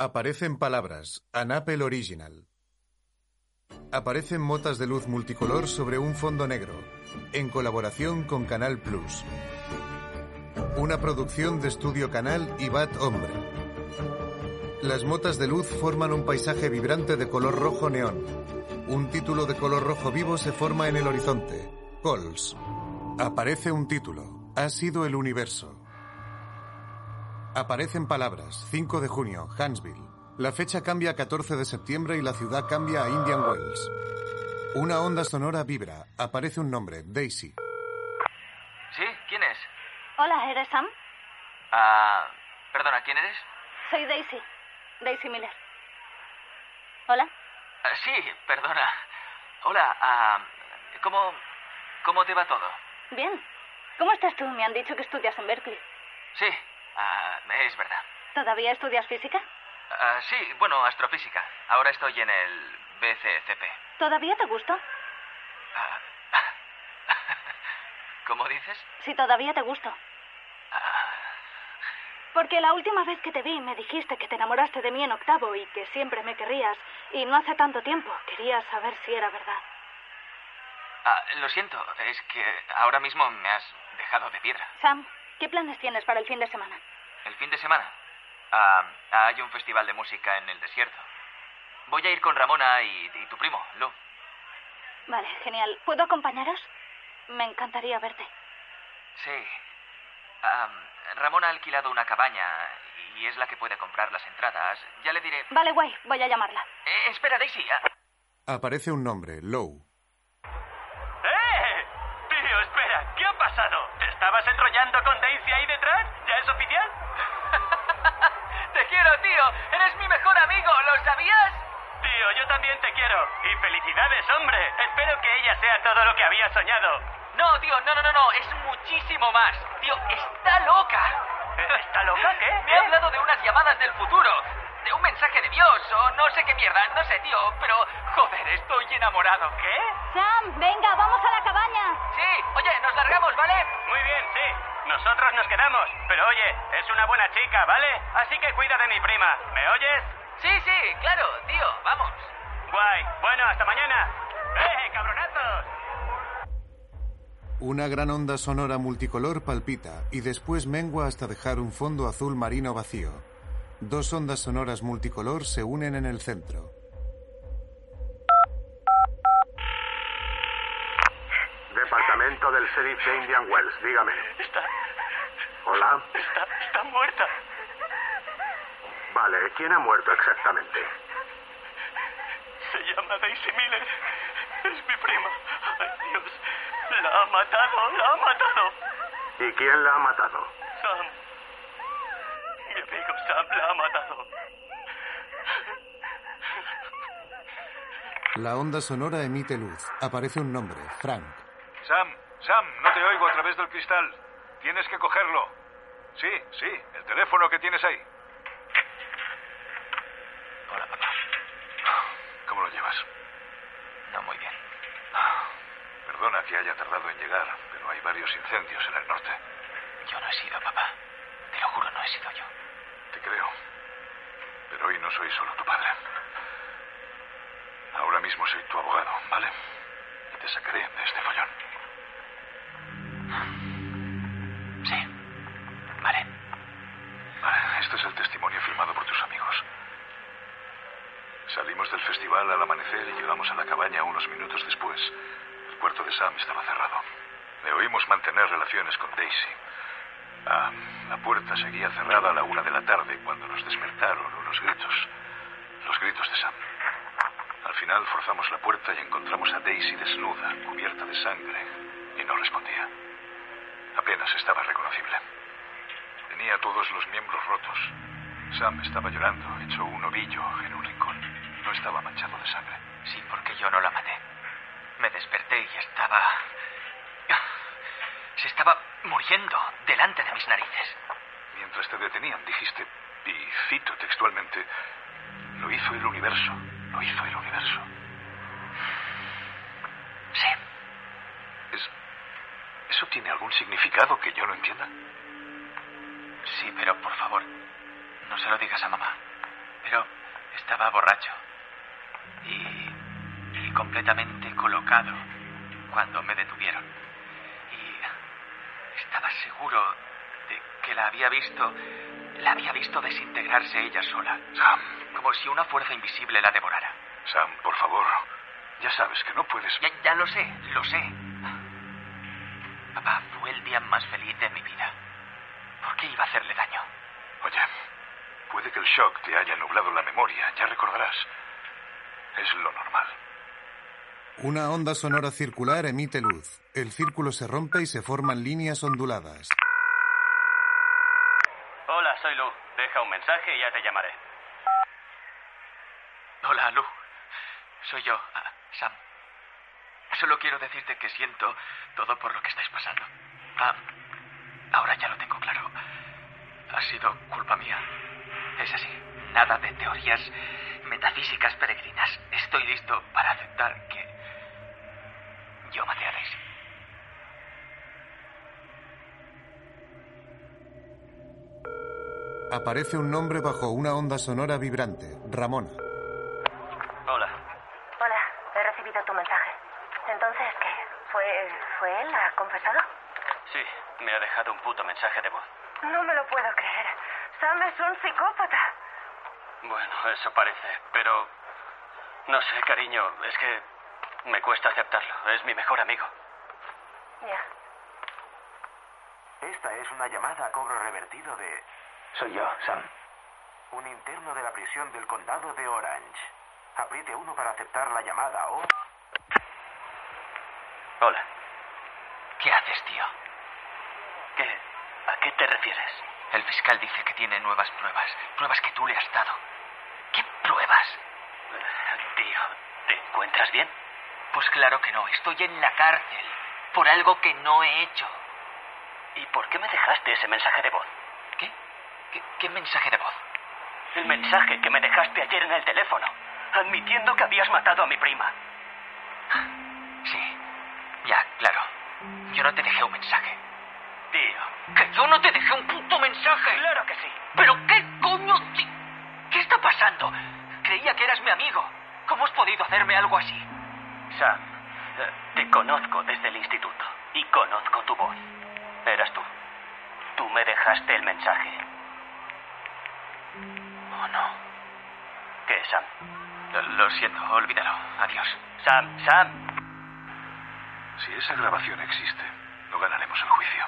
Aparecen palabras. An Apple Original. Aparecen motas de luz multicolor sobre un fondo negro, en colaboración con Canal Plus. Una producción de Estudio Canal y Bat Hombre. Las motas de luz forman un paisaje vibrante de color rojo neón. Un título de color rojo vivo se forma en el horizonte. Cols. Aparece un título. Ha sido el universo. Aparecen palabras. 5 de junio, Huntsville. La fecha cambia a 14 de septiembre y la ciudad cambia a Indian Wells. Una onda sonora vibra. Aparece un nombre, Daisy. ¿Sí? ¿Quién es? Hola, ¿eres Sam? Ah, perdona, ¿quién eres? Soy Daisy. Daisy Miller. Hola. Ah, sí, perdona. Hola, ah, ¿cómo, ¿cómo te va todo? Bien. ¿Cómo estás tú? Me han dicho que estudias en Berkeley. Sí, ah, es verdad. ¿Todavía estudias física? Ah, sí, bueno, astrofísica. Ahora estoy en el BCCP. ¿Todavía te gusto? Ah, ¿Cómo dices? Si todavía te gusto. Ah, Porque la última vez que te vi me dijiste que te enamoraste de mí en octavo y que siempre me querrías. Y no hace tanto tiempo. Quería saber si era verdad. ah, lo siento, es que ahora mismo me has dejado de piedra. Sam, ¿qué planes tienes para el fin de semana? ¿El fin de semana? Ah, hay un festival de música en el desierto. Voy a ir con Ramona y, y tu primo, Lu. Vale, genial. ¿Puedo acompañaros? Me encantaría verte. Sí. Ah, Ramona ha alquilado una cabaña y es la que puede comprar las entradas. Ya le diré... Vale, guay. Voy a llamarla. Eh, espera, Daisy. ah, Aparece un nombre, Low. ¡Eh! Tío, espera, ¿qué ha pasado? ¿Te estabas enrollando con Daisy ahí detrás? ¿Ya es oficial? Te quiero, tío. Eres mi mejor amigo, ¿lo sabías? Tío, yo también te quiero. Y felicidades, hombre. Espero que ella sea todo lo que había soñado. No, tío, no, no, no, no. Es muchísimo más. Tío, está loca. ¿Está loca? ¿Qué? Me ha hablado de unas llamadas del futuro. De un mensaje de Dios o no sé qué mierda. No sé, tío. Pero, joder, estoy enamorado. ¿Qué? Sam, venga, vamos a la cabaña. Sí, oye, nos largamos, ¿vale? Muy bien, sí. Nosotros nos quedamos. Pero oye, es una buena chica, ¿vale? Así que cuida de mi prima. ¿Me oyes? Sí, sí, claro, tío, vamos. Guay. Bueno, hasta mañana. ¡Eh, cabronazos! Una gran onda sonora multicolor palpita y después mengua hasta dejar un fondo azul marino vacío. Dos ondas sonoras multicolor se unen en el centro. Departamento del sheriff de Indian Wells, dígame. Está, Hola. está, está muerta. Vale, ¿quién ha muerto exactamente? Se llama Daisy Miller. Es mi prima. Ay, Dios. La ha matado, la ha matado. ¿Y quién la ha matado? Sam. Mi amigo Sam la ha matado. La onda sonora emite luz. Aparece un nombre, Frank. Sam, Sam, no te oigo a través del cristal. Tienes que cogerlo. Sí, sí, el teléfono que tienes ahí. Hola, papá. ¿Cómo lo llevas? No muy bien. Perdona que haya tardado en llegar, pero hay varios incendios en el norte. Yo no he sido, papá. Te lo juro, no he sido yo. Te creo. Pero hoy no soy solo tu padre. Ahora mismo soy tu abogado, ¿vale? Y te sacaré de este follón. Sam estaba cerrado. Le oímos mantener relaciones con Daisy. Ah, la puerta seguía cerrada a la una de la tarde cuando nos despertaron unos gritos. Los gritos de Sam. Al final forzamos la puerta y encontramos a Daisy desnuda, cubierta de sangre, y no respondía. Apenas estaba reconocible. Tenía todos los miembros rotos. Sam estaba llorando, hecho un ovillo en un rincón. No estaba manchado de sangre. Sí, porque yo no la maté. Me desperté y estaba... Se estaba muriendo delante de mis narices. Mientras te detenían, dijiste, y cito textualmente, lo hizo el universo, lo hizo el universo. Sí. ¿Es... ¿Eso tiene algún significado que yo no entienda? Sí, pero por favor, no se lo digas a mamá. Pero estaba borracho. Completamente colocado cuando me detuvieron. Y estaba seguro de que la había visto. La había visto desintegrarse ella sola. Sam. Como si una fuerza invisible la devorara. Sam, por favor. Ya sabes que no puedes. Ya, ya lo sé, lo sé. Papá, fue el día más feliz de mi vida. ¿Por qué iba a hacerle daño? Oye, puede que el shock te haya nublado la memoria, ya recordarás. Es lo normal. Una onda sonora circular emite luz. El círculo se rompe y se forman líneas onduladas. Hola, soy Lu. Deja un mensaje y ya te llamaré. Hola, Lu. Soy yo, ah, Sam. Solo quiero decirte que siento todo por lo que estáis pasando. Ah, ahora ya lo tengo claro. Ha sido culpa mía. Es así. Nada de teorías metafísicas peregrinas. Estoy listo para aceptar que yo. Aparece un nombre bajo una onda sonora vibrante. Ramona. Hola. Hola, he recibido tu mensaje. Entonces, ¿qué? ¿Fue, ¿Fue él? ¿Ha confesado? Sí, me ha dejado un puto mensaje de voz. No me lo puedo creer. Sam es un psicópata. Bueno, eso parece, pero... No sé, cariño, es que me cuesta aceptarlo. Es mi mejor amigo. Ya. Esta es una llamada a cobro revertido de Soy yo, Sam. un interno de la prisión del condado de Orange. Apriete uno para aceptar la llamada o... Hola. ¿Qué haces, tío? ¿Qué? ¿A qué te refieres? El fiscal dice que tiene nuevas pruebas. Pruebas que tú le has dado. ¿Qué pruebas? Tío, ¿te encuentras bien? Pues claro que no. Estoy en la cárcel. Por algo que no he hecho. ¿Y por qué me dejaste ese mensaje de voz? ¿Qué? ¿Qué, qué mensaje de voz? El mensaje que me dejaste ayer en el teléfono, admitiendo que habías matado a mi prima. Sí. Ya, claro. Yo no te dejé un mensaje. Tío. ¡Que yo no te dejé un puto mensaje! Claro que sí. ¿Pero qué coño? ¿Qué está pasando? Creía que eras mi amigo. ¿Cómo has podido hacerme algo así? Sam, te conozco desde el instituto y conozco tu voz. Eras tú. Tú me dejaste el mensaje. Oh, no. ¿Qué, Sam? Lo, lo siento, olvídalo. Adiós. Sam, Sam. Si esa grabación existe, no ganaremos el juicio.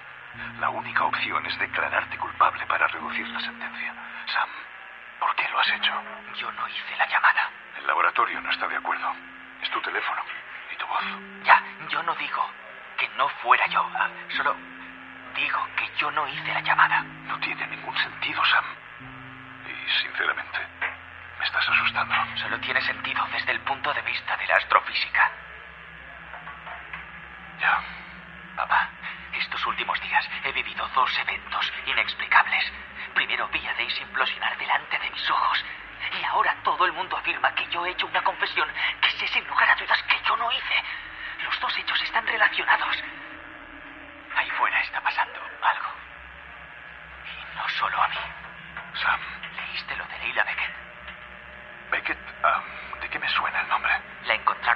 La única opción es declararte culpable para reducir la sentencia. Sam, ¿por qué lo has hecho? Yo no hice la llamada. El laboratorio no está de acuerdo. Es tu teléfono Ya, yo no digo que no fuera yo. Ah, Solo digo que yo no hice la llamada. No tiene ningún sentido, Sam. Y sinceramente, me estás asustando. Solo tiene sentido desde el punto de vista de la astrofísica. Ya. Papá, estos últimos días he vivido dos eventos inexplicables. Primero vi a Daisy implosionar delante de mis ojos. Y ahora todo el mundo afirma que yo he hecho una confesión que sé sin lugar a dudas que yo no hice. Los dos hechos están relacionados. Ahí fuera está pasando algo. Y no solo a mí. Sam, ¿Leíste lo de Leila Beckett? Beckett, ¿de qué me suena el nombre? La encontraron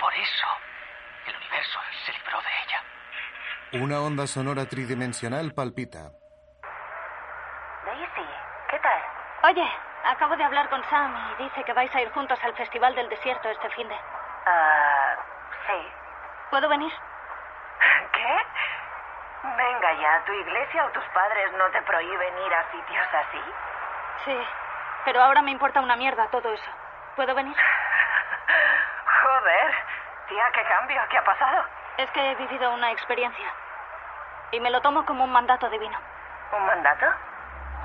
Por eso, el universo se libró de ella. Una onda sonora tridimensional palpita. Daisy, ¿qué tal? Oye, acabo de hablar con Sam y dice que vais a ir juntos al Festival del Desierto este fin de. Ah, sí. ¿Puedo venir? ¿Qué? Venga ya, ¿tu iglesia o tus padres no te prohíben ir a sitios así? Sí, pero ahora me importa una mierda todo eso. ¿Puedo venir? Joder, tía, qué cambio, ¿qué ha pasado? Es que he vivido una experiencia. Y me lo tomo como un mandato divino. ¿Un mandato?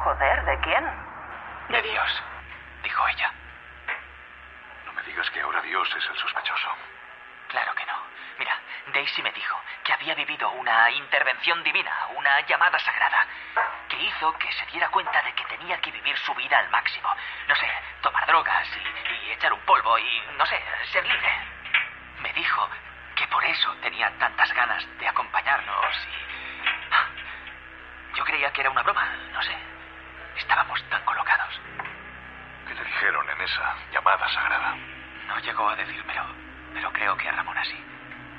Joder, ¿de quién? De Dios, dijo ella. No me digas que ahora Dios es el sospechoso. Claro que no. Mira, Daisy me dijo que había vivido una intervención divina, una llamada sagrada, que hizo que se diera cuenta de que tenía que vivir su vida al máximo. No sé, tomar drogas y, y echar un polvo y, no sé, ser libre. Me dijo que por eso tenía tantas ganas de acompañarnos y... Yo creía que era una broma, no sé. Estábamos tan colocados. ¿Qué le dijeron en esa llamada sagrada? No llegó a decírmelo, pero creo que a Ramona sí.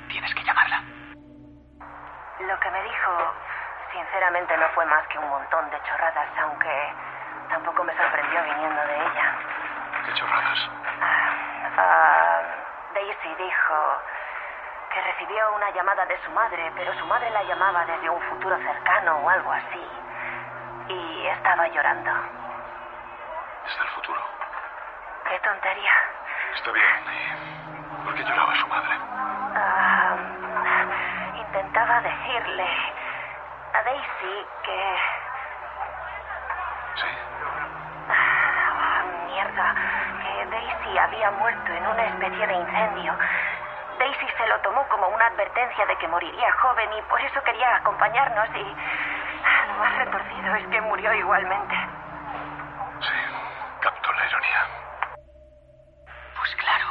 Tienes que llamarla. Lo que me dijo, sinceramente, no fue más que un montón de chorradas, aunque tampoco me sorprendió viniendo de ella. ¿Qué chorradas? Ah, Daisy dijo que recibió una llamada de su madre, pero su madre la llamaba desde un futuro cercano o algo así. Y estaba llorando. Desde el futuro. Qué tontería. Está bien. ¿Y por qué lloraba su madre? Ah, intentaba decirle Daisy que... Sí. Ah, mierda, que Daisy había muerto en una especie de incendio. Daisy se lo tomó como una advertencia de que moriría joven y por eso quería acompañarnos y... ah, Lo más retorcido es que murió igualmente. Sí, captó la ironía. Pues claro.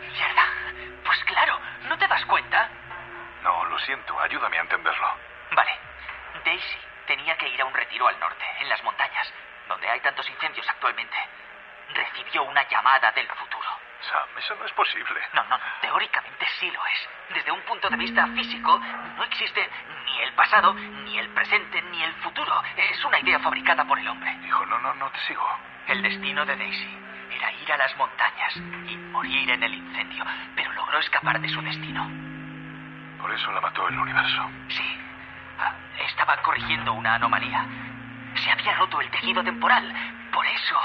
Mierda. Pues claro. ¿No te das cuenta? No, lo siento, ayúdame a entenderlo. Vale. Daisy tenía que ir a un retiro al norte, en las montañas, donde hay tantos incendios actualmente. Recibió una llamada del futuro. Sam, eso no es posible. No, no, no. Teóricamente sí lo es. Desde un punto de vista físico, no existe ni el pasado, ni el presente, ni el futuro. Es una idea fabricada por el hombre. Hijo, no, no, no te sigo. El destino de Daisy era ir a las montañas y morir en el incendio, pero logró escapar de su destino. Por eso la mató el universo. Sí. Ah, Estaba corrigiendo una anomalía. Se había roto el tejido temporal. Por eso.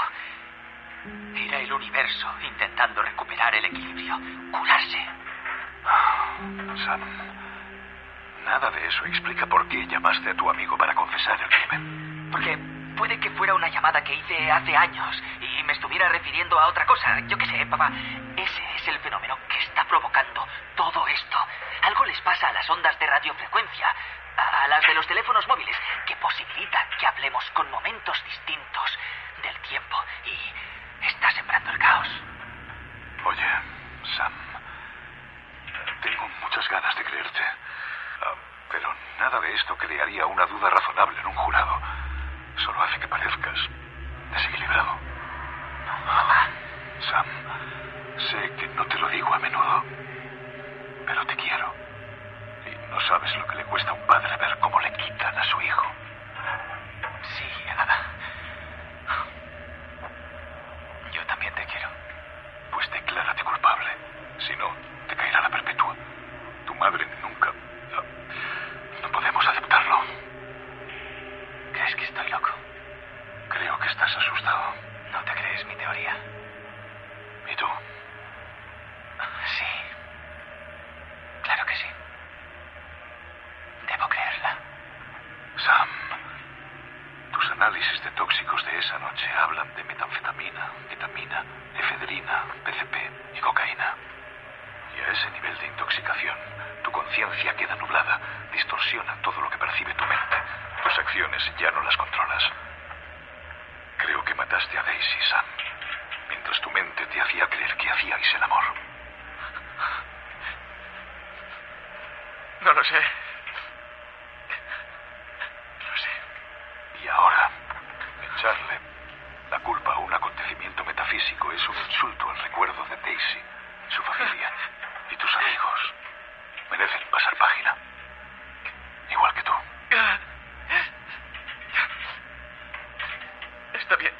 Era el universo intentando recuperar el equilibrio, curarse. Sam, nada de eso explica por qué llamaste a tu amigo para confesar el crimen. Porque puede que fuera una llamada que hice hace años y me estuviera refiriendo a otra cosa. Yo qué sé, papá. Ese es el fenómeno que está provocando todo esto. Algo les pasa a las ondas de radiofrecuencia, a, a las de los teléfonos móviles, que posibilita que hablemos con momentos distintos del tiempo y está sembrando el caos. Oye, Sam, tengo muchas ganas de creerte. Ah, pero nada de esto crearía una duda razonable en un jurado. Solo hace que parezcas desequilibrado. Papá, Sam, sé que no te lo digo a menudo, pero te quiero. Y no sabes lo que le cuesta a un padre ver cómo le quitan a su hijo. sí, Ana. Yo también te quiero. Pues declárate culpable. Si no, te caerá la perpetua. Tu madre nunca... ah, No podemos aceptarlo. ¿Crees que estoy loco? Creo que estás asustado. ¿No te crees mi teoría? ¿Y tú? Sí. Claro que sí. Debo creerla. Sam, tus análisis de tóxicos de esa noche hablan de metanfetamina, ketamina, efedrina, PCP y cocaína. Y a ese nivel de intoxicación, tu conciencia queda nublada, distorsiona todo lo que percibe tu mente. Tus acciones ya no las controlas. Creo que mataste a Daisy, Sam, mientras tu mente te hacía creer que hacíais el amor. No lo sé. No sé. Y ahora, echarle la culpa a un acontecimiento metafísico es un insulto al recuerdo de Daisy, su familia y tus amigos. Merecen pasar página. Igual que tú. Está bien.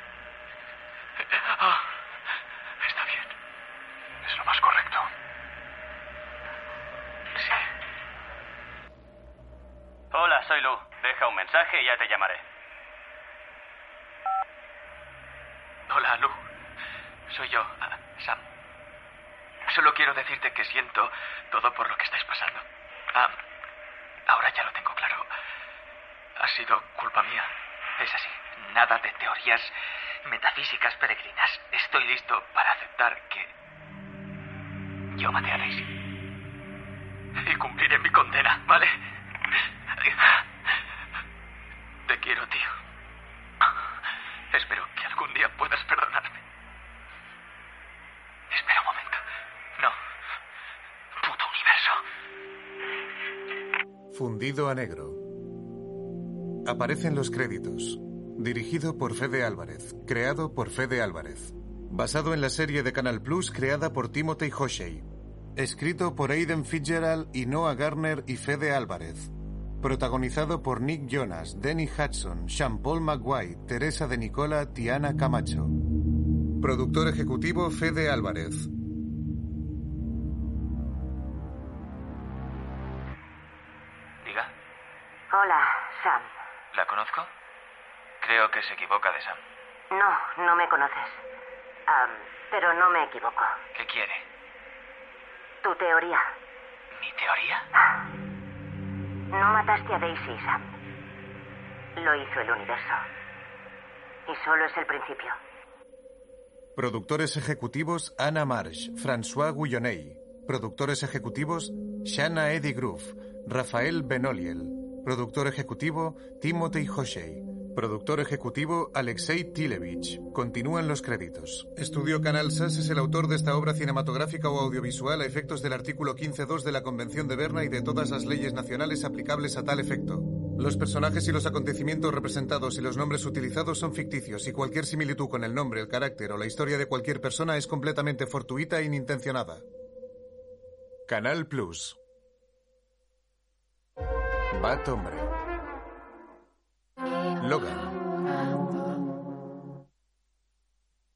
Deja un mensaje y ya te llamaré. Hola, Lu. Soy yo, ah, Sam. Solo quiero decirte que siento todo por lo que estáis pasando. Ah, ahora ya lo tengo claro. Ha sido culpa mía. Es así. Nada de teorías metafísicas peregrinas. Estoy listo para aceptar que yo maté a Daisy. Y cumpliré mi condena, ¿vale? Te quiero, tío. Espero que algún día puedas perdonarme. Fundido a negro. Aparecen los créditos. Dirigido por Fede Álvarez. Creado por Fede Álvarez. Basado en la serie de Canal Plus creada por Timothy Hoshey. Escrito por Aiden Fitzgerald y Noah Garner y Fede Álvarez. Protagonizado por Nick Jonas, Denny Hudson, Sean Paul McGuire, Teresa de Nicola, Tiana Camacho. Productor ejecutivo Fede Álvarez. Hola, Sam. ¿la conozco? Creo que se equivoca de Sam. No, no me conoces. Am, pero no me equivoco. ¿Qué quiere? Tu teoría. ¿Mi teoría? No mataste a Daisy, Sam. Lo hizo el universo. Y solo es el principio. Productores ejecutivos Anna Marsh, François Guilloney. Productores ejecutivos Shanna Eddy Groove, Rafael Benoliel. Productor ejecutivo Timothy Hoshey. Productor ejecutivo Alexei Tilevich. Continúan los créditos. Estudio Canal SAS es el autor de esta obra cinematográfica o audiovisual a efectos del artículo 15.2 de la Convención de Berna y de todas las leyes nacionales aplicables a tal efecto. Los personajes y los acontecimientos representados y los nombres utilizados son ficticios y cualquier similitud con el nombre, el carácter o la historia de cualquier persona es completamente fortuita e inintencionada. Canal Plus. Bat Hombre. Logan.